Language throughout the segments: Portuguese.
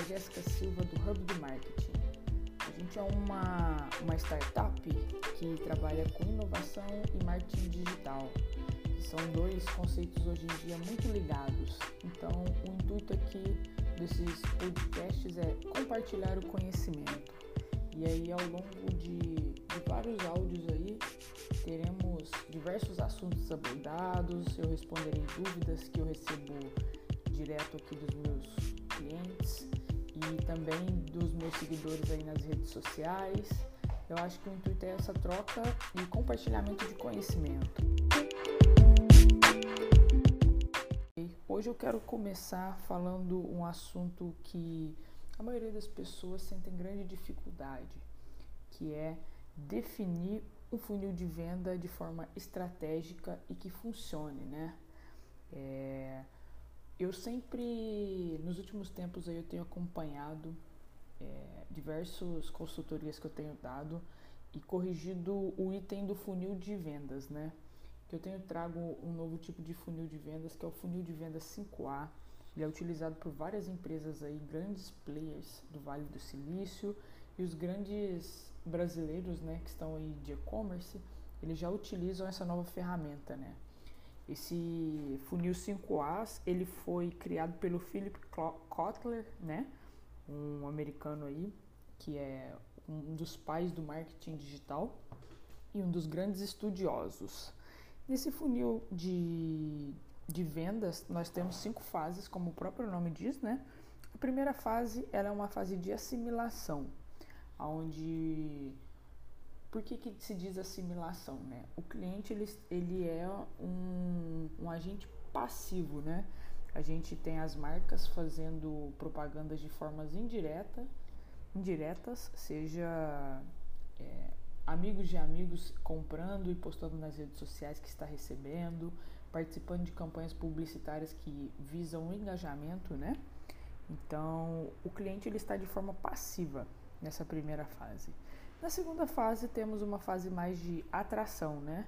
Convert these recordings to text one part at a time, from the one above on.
a Jéssica Silva do Hub do Marketing. A gente é uma, uma startup que trabalha com inovação e marketing digital, são dois conceitos hoje em dia muito ligados. Então, o intuito aqui desses podcasts é compartilhar o conhecimento. E aí, ao longo de, de vários áudios aí, teremos diversos assuntos abordados, eu responderei dúvidas que eu recebo direto aqui dos meus clientes também dos meus seguidores aí nas redes sociais. Eu acho que o intuito é essa troca e compartilhamento de conhecimento. Hoje eu quero começar falando um assunto que a maioria das pessoas sentem grande dificuldade, que é definir um funil de venda de forma estratégica e que funcione, né? É, eu sempre, nos últimos tempos aí eu tenho acompanhado é, diversas consultorias que eu tenho dado e corrigido o item do funil de vendas, né? Que eu tenho trago um novo tipo de funil de vendas, que é o funil de vendas 5A. Ele é utilizado por várias empresas aí, grandes players do Vale do Silício e os grandes brasileiros, né, que estão aí de e-commerce, eles já utilizam essa nova ferramenta, né? Esse funil 5As, ele foi criado pelo Philip Kotler, né? Um americano aí, que é um dos pais do marketing digital e um dos grandes estudiosos. Nesse funil de, de vendas, nós temos cinco fases, como o próprio nome diz, né? A primeira fase, ela é uma fase de assimilação, onde por que, que se diz assimilação? Né? O cliente ele, ele é um, um agente passivo, né? A gente tem as marcas fazendo propagandas de formas indireta, indiretas, seja é, amigos de amigos comprando e postando nas redes sociais que está recebendo, participando de campanhas publicitárias que visam o engajamento, né? Então, o cliente ele está de forma passiva nessa primeira fase. Na segunda fase temos uma fase mais de atração, né?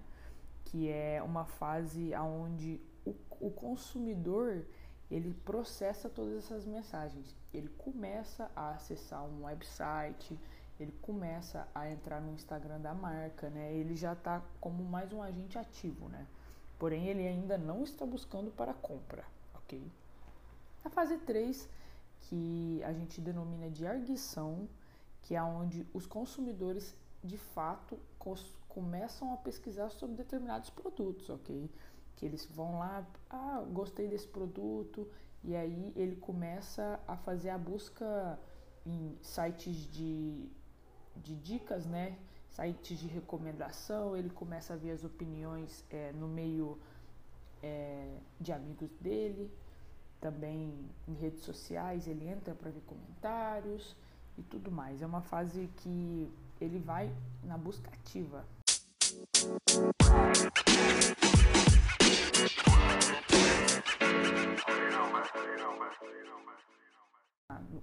Que é uma fase onde o, o consumidor ele processa todas essas mensagens. Ele começa a acessar um website, ele começa a entrar no Instagram da marca, né? Ele já está como mais um agente ativo, né? Porém, ele ainda não está buscando para compra, ok? A fase 3, que a gente denomina de arguição, que é onde os consumidores de fato começam a pesquisar sobre determinados produtos, ok? Que eles vão lá, ah, gostei desse produto, e aí ele começa a fazer a busca em sites de, de dicas, né? Sites de recomendação, ele começa a ver as opiniões é, no meio é, de amigos dele, também em redes sociais, ele entra para ver comentários e tudo mais. É uma fase que ele vai na busca ativa.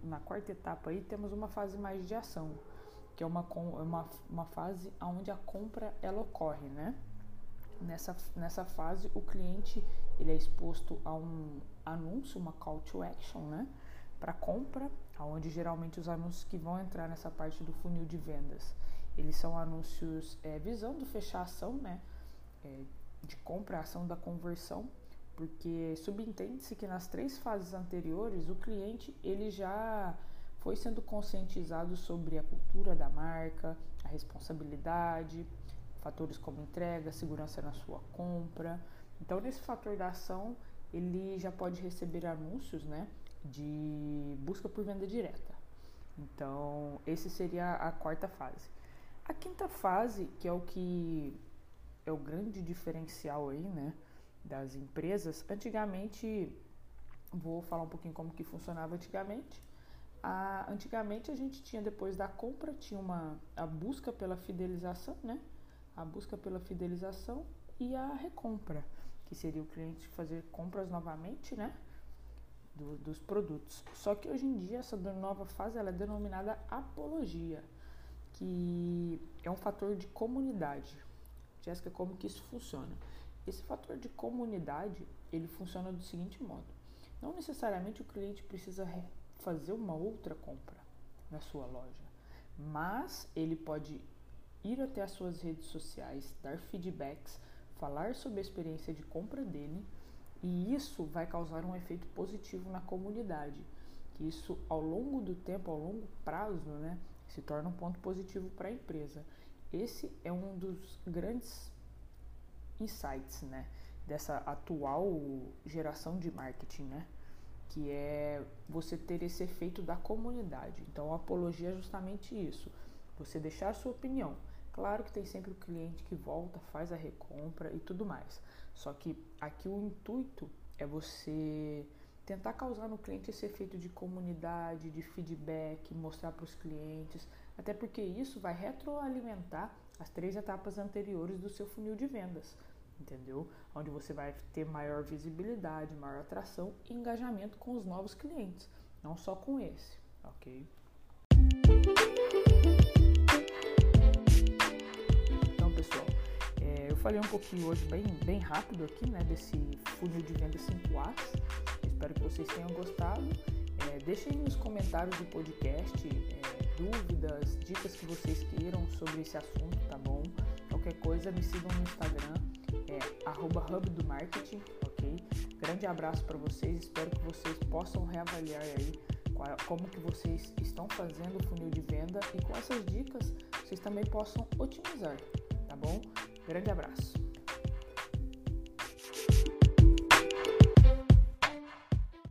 Na quarta etapa aí temos uma fase mais de ação, que é uma, uma, uma fase onde a compra ela ocorre, né? Nessa, nessa fase o cliente ele é exposto a um anúncio, uma call to action, né? Para compra onde geralmente os anúncios que vão entrar nessa parte do funil de vendas, eles são anúncios é, visando fechar a ação, né, é, de compra, a ação da conversão, porque subentende-se que nas três fases anteriores o cliente ele já foi sendo conscientizado sobre a cultura da marca, a responsabilidade, fatores como entrega, segurança na sua compra. Então, nesse fator da ação, ele já pode receber anúncios, né, de busca por venda direta. Então, esse seria a quarta fase. A quinta fase, que é o que é o grande diferencial aí, né, das empresas, antigamente, vou falar um pouquinho como que funcionava antigamente. A, antigamente a gente tinha depois da compra tinha uma a busca pela fidelização, né? A busca pela fidelização e a recompra, que seria o cliente fazer compras novamente, né? Do, dos produtos. Só que hoje em dia essa nova fase ela é denominada apologia, que é um fator de comunidade. Jéssica, como que isso funciona? Esse fator de comunidade ele funciona do seguinte modo: não necessariamente o cliente precisa fazer uma outra compra na sua loja, mas ele pode ir até as suas redes sociais, dar feedbacks, falar sobre a experiência de compra dele e isso vai causar um efeito positivo na comunidade. Que isso ao longo do tempo, ao longo prazo, né, se torna um ponto positivo para a empresa. Esse é um dos grandes insights, né, dessa atual geração de marketing, né, que é você ter esse efeito da comunidade. Então, a apologia é justamente isso, você deixar a sua opinião. Claro que tem sempre o cliente que volta, faz a recompra e tudo mais. Só que aqui o intuito é você tentar causar no cliente esse efeito de comunidade, de feedback, mostrar para os clientes, até porque isso vai retroalimentar as três etapas anteriores do seu funil de vendas, entendeu? Onde você vai ter maior visibilidade, maior atração e engajamento com os novos clientes, não só com esse, ok? Falei um pouquinho hoje bem, bem rápido aqui, né, desse funil de venda 5As. Espero que vocês tenham gostado. É, deixem nos comentários do podcast é, dúvidas, dicas que vocês queiram sobre esse assunto, tá bom? Qualquer coisa, me sigam no Instagram, é ok? Grande abraço para vocês, espero que vocês possam reavaliar aí qual, como que vocês estão fazendo o funil de venda e com essas dicas vocês também possam otimizar, tá bom? Grande abraço!